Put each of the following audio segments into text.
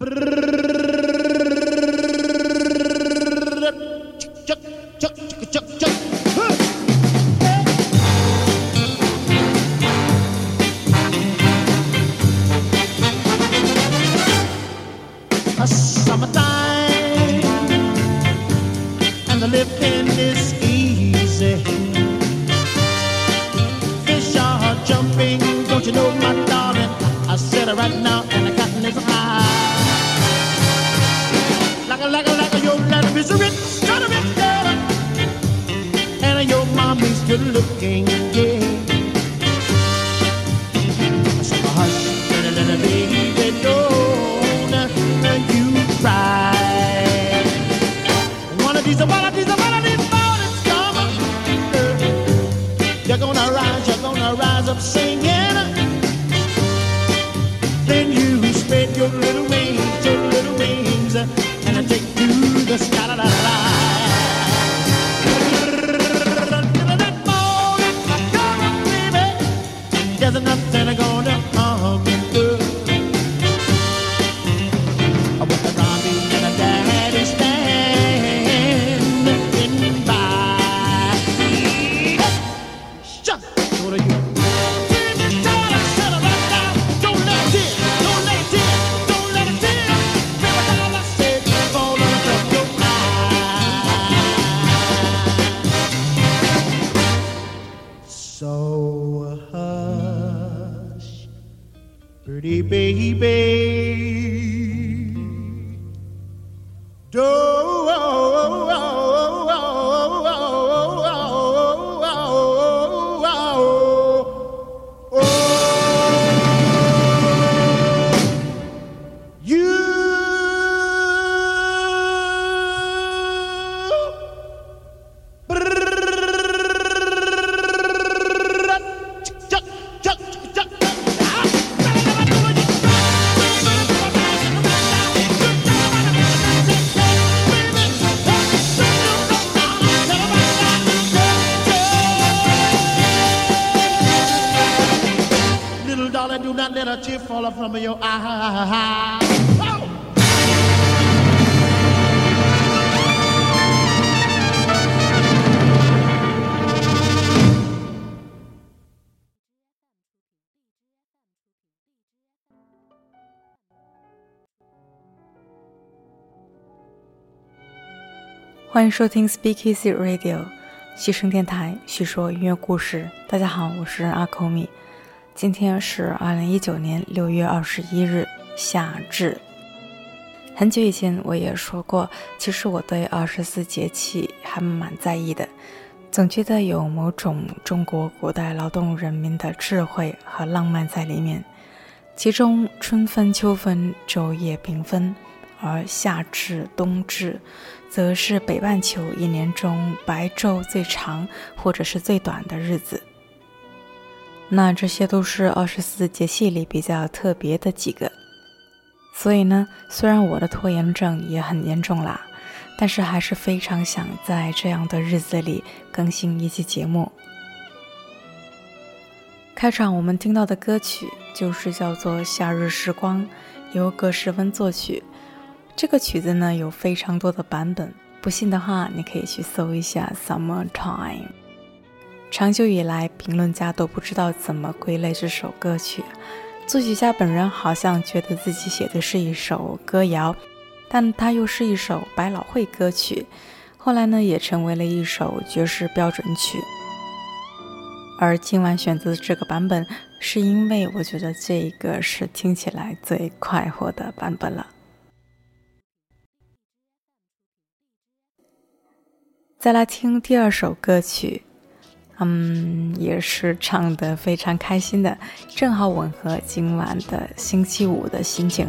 A 欢迎收听 Speak Easy Radio，西声电台，叙说音乐故事。大家好，我是阿口米。今天是二零一九年六月二十一日，夏至。很久以前我也说过，其实我对二十四节气还蛮在意的，总觉得有某种中国古代劳动人民的智慧和浪漫在里面。其中春分、秋分昼夜平分，而夏至、冬至，则是北半球一年中白昼最长或者是最短的日子。那这些都是二十四节气里比较特别的几个。所以呢，虽然我的拖延症也很严重啦，但是还是非常想在这样的日子里更新一期节目。开场我们听到的歌曲就是叫做《夏日时光》，由葛诗温作曲。这个曲子呢有非常多的版本，不信的话你可以去搜一下《Summer Time》。长久以来，评论家都不知道怎么归类这首歌曲。作曲家本人好像觉得自己写的是一首歌谣，但它又是一首百老汇歌曲。后来呢，也成为了一首爵士标准曲。而今晚选择这个版本，是因为我觉得这一个是听起来最快活的版本了。再来听第二首歌曲，嗯，也是唱得非常开心的，正好吻合今晚的星期五的心情。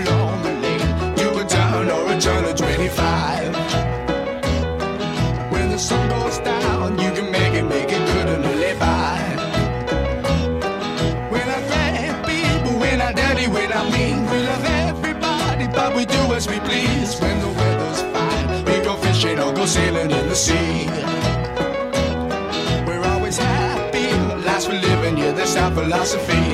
The sea. We're always happy, last for living, yeah, that's our philosophy.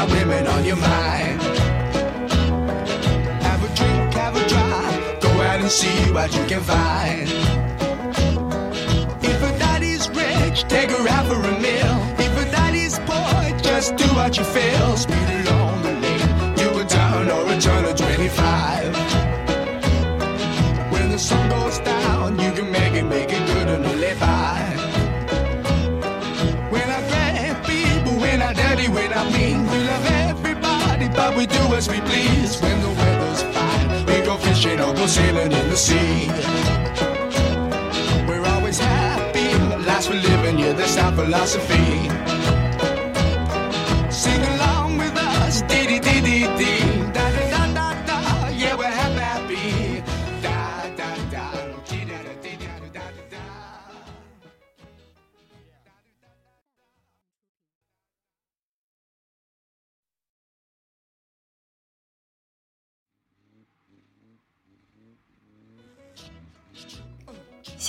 Got women on your mind. Have a drink, have a drive, go out and see what you can find. If a daddy's rich, take her out for a meal. If a daddy's poor, just do what you feel. Speed we do as we please. When the weather's fine, we go fishing or go sailing in the sea. We're always happy, last for living, yeah, that's our philosophy.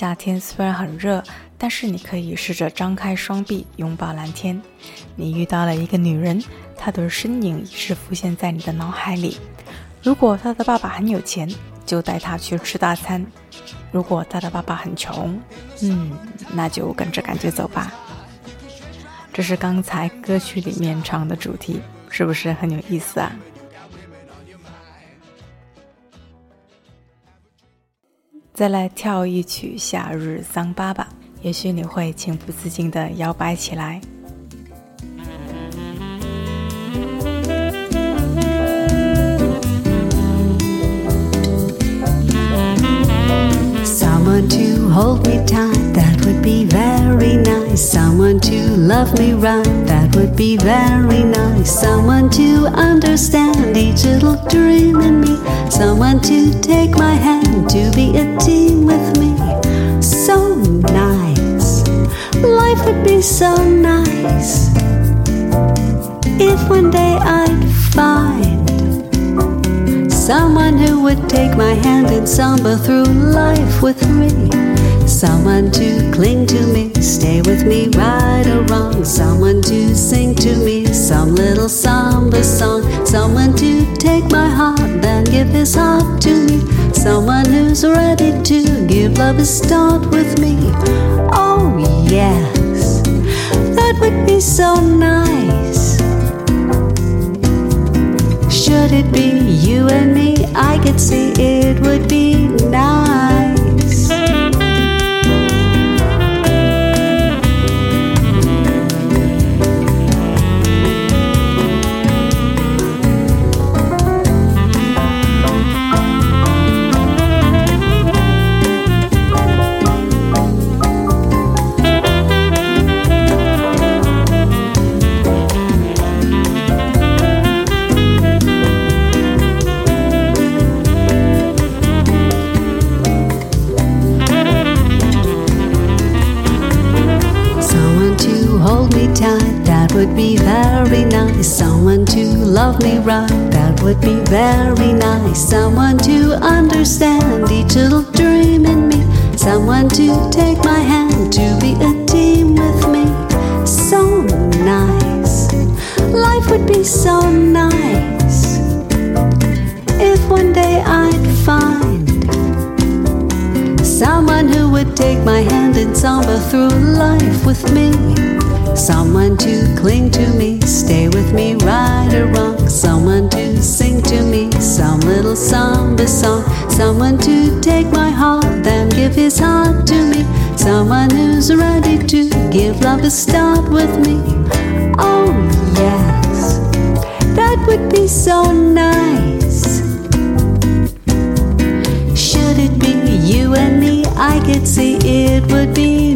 夏天虽然很热，但是你可以试着张开双臂拥抱蓝天。你遇到了一个女人，她的身影一直浮现在你的脑海里。如果她的爸爸很有钱，就带她去吃大餐；如果她的爸爸很穷，嗯，那就跟着感觉走吧。这是刚才歌曲里面唱的主题，是不是很有意思啊？再来跳一曲《夏日桑巴》吧，也许你会情不自禁地摇摆起来。Someone to hold me tight, that would be very nice. Someone to love me right, that would be very nice. Someone to understand each little dream in me. Someone to take my hand, to be a team with me. So nice. Life would be so nice. If one day I'd find Someone who would take my hand and samba through life with me. Someone to cling to me, stay with me right or wrong. Someone to sing to me some little samba song. Someone to take my heart, then give his heart to me. Someone who's ready to give love a start with me. Oh, yes, that would be so nice. Should it be you and me? I could see it would be nice. Would be very nice. Someone to love me right, that would be very nice. Someone to understand each little dream in me. Someone to take my hand, to be a team with me. So nice. Life would be so nice if one day I'd find someone who would take my hand and samba through life with me. Someone to cling to me, stay with me, right or wrong. Someone to sing to me some little samba song. Someone to take my heart, then give his heart to me. Someone who's ready to give love a start with me. Oh, yes, that would be so nice. Should it be you and me? I could see it would be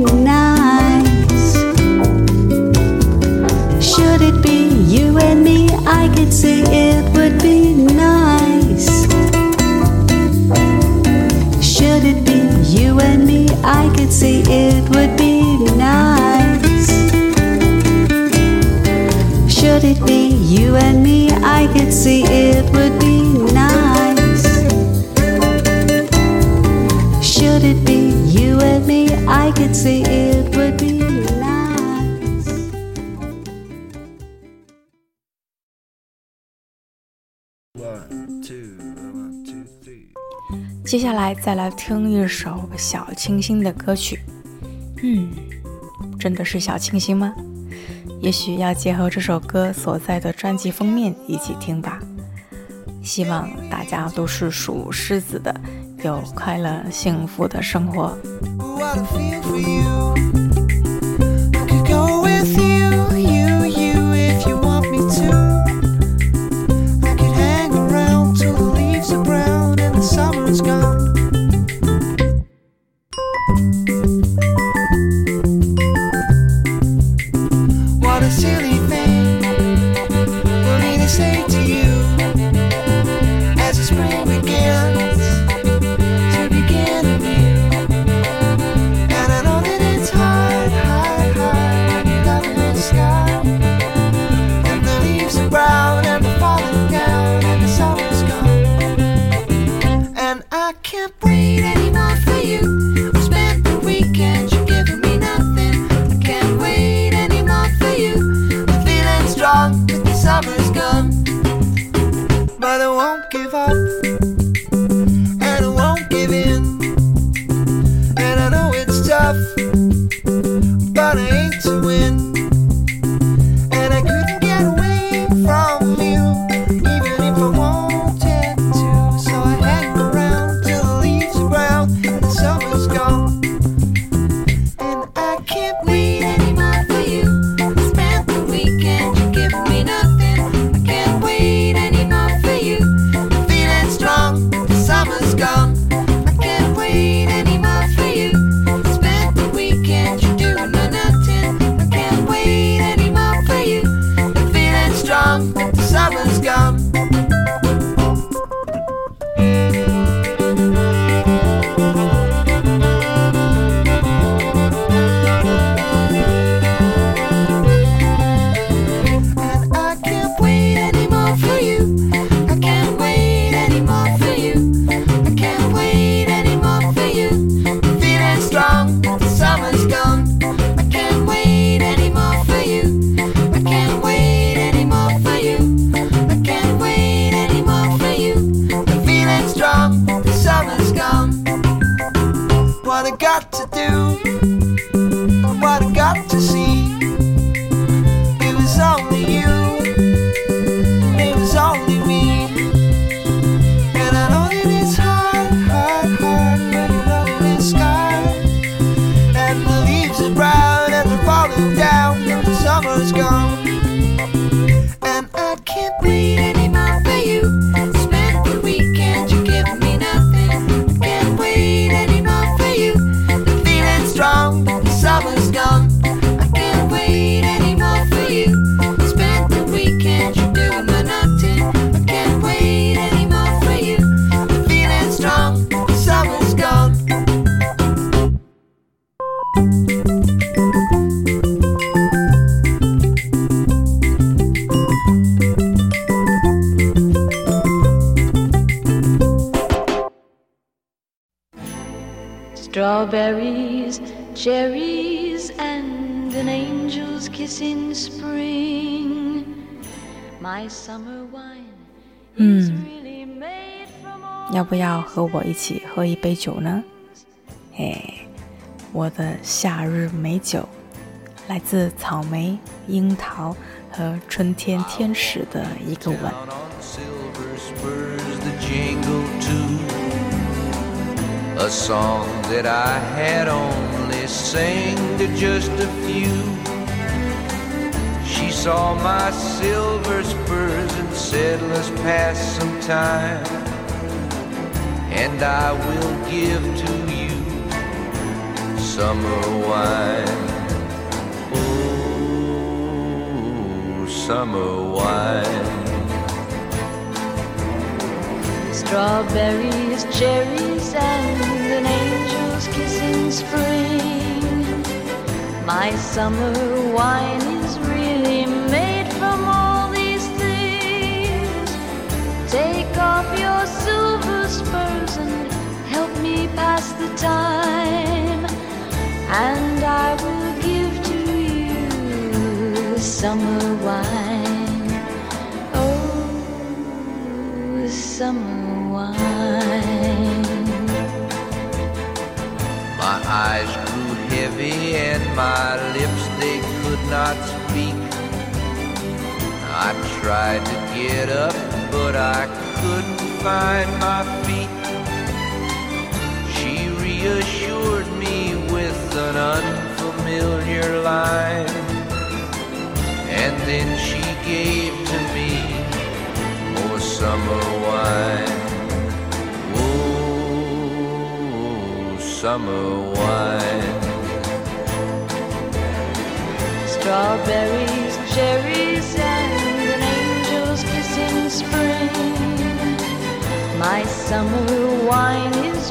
See it would be nice. Should it be you and me? I could see it would be nice. Should it be you and me? I could see it would be nice. Should it be you and me? I could see it would be 接下来再来听一首小清新的歌曲。嗯，真的是小清新吗？也许要结合这首歌所在的专辑封面一起听吧。希望大家都是属狮子的，有快乐幸福的生活。要不要和我一起喝一杯酒呢？嘿，我的夏日美酒，来自草莓、樱桃和春天天使的一个吻。Silver spurs the jingle to A song that I had only sang to just a few. She saw my silver spurs and said, Let's pass some time. And I will give to you summer wine. Oh, summer wine. Strawberries, cherries, and an angel's kiss in spring. My summer wine is really made from all these things. Take off your spurs and help me pass the time. And I will give to you summer wine. Oh, summer wine. My eyes grew heavy and my lips they could not speak. I tried to get up, but I couldn't find my feet. She reassured me with an unfamiliar line, and then she gave to me more summer wine. Oh, summer wine. Strawberries, cherries, and an angel's kiss in spring. My summer wine is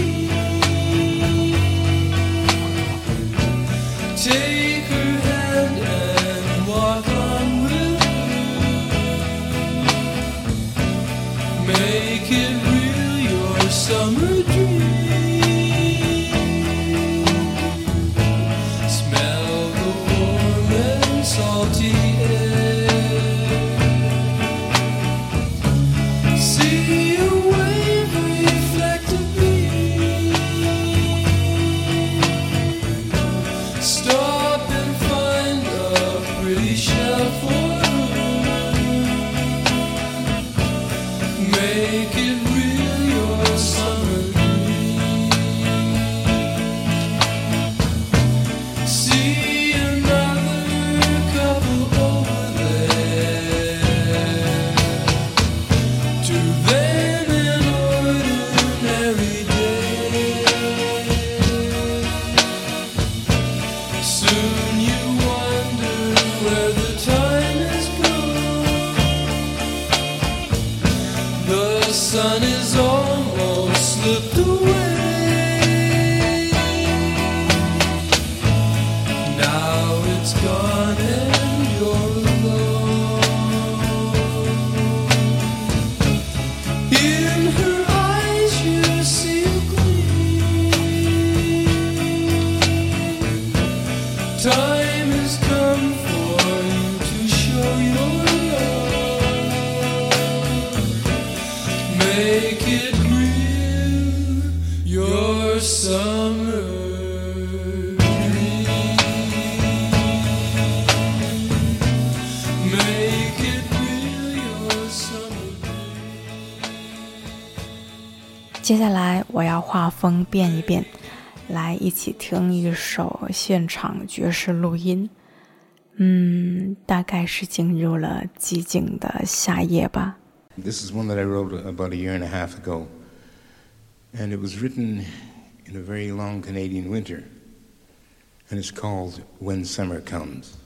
Make it real, your summer 接下来我要画风变一变，来一起听一首现场爵士录音。嗯，大概是进入了寂静的夏夜吧。This is one that I wrote about a year and a half ago. And it was written in a very long Canadian winter. And it's called When Summer Comes.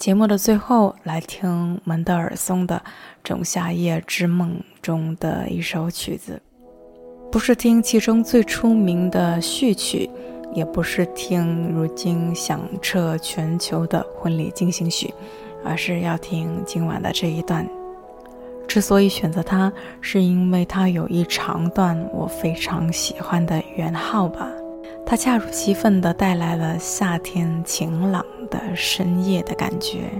节目的最后，来听门德尔松的《仲夏夜之梦》中的一首曲子，不是听其中最出名的序曲，也不是听如今响彻全球的婚礼进行曲，而是要听今晚的这一段。之所以选择它，是因为它有一长段我非常喜欢的圆号吧。它恰如其分地带来了夏天晴朗的深夜的感觉。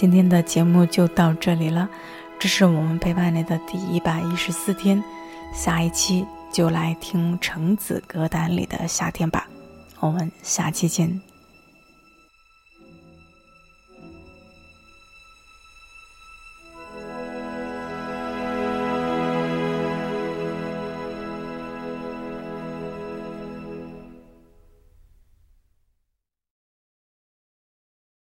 今天的节目就到这里了，这是我们陪伴你的第一百一十四天，下一期就来听橙子歌单里的夏天吧，我们下期见。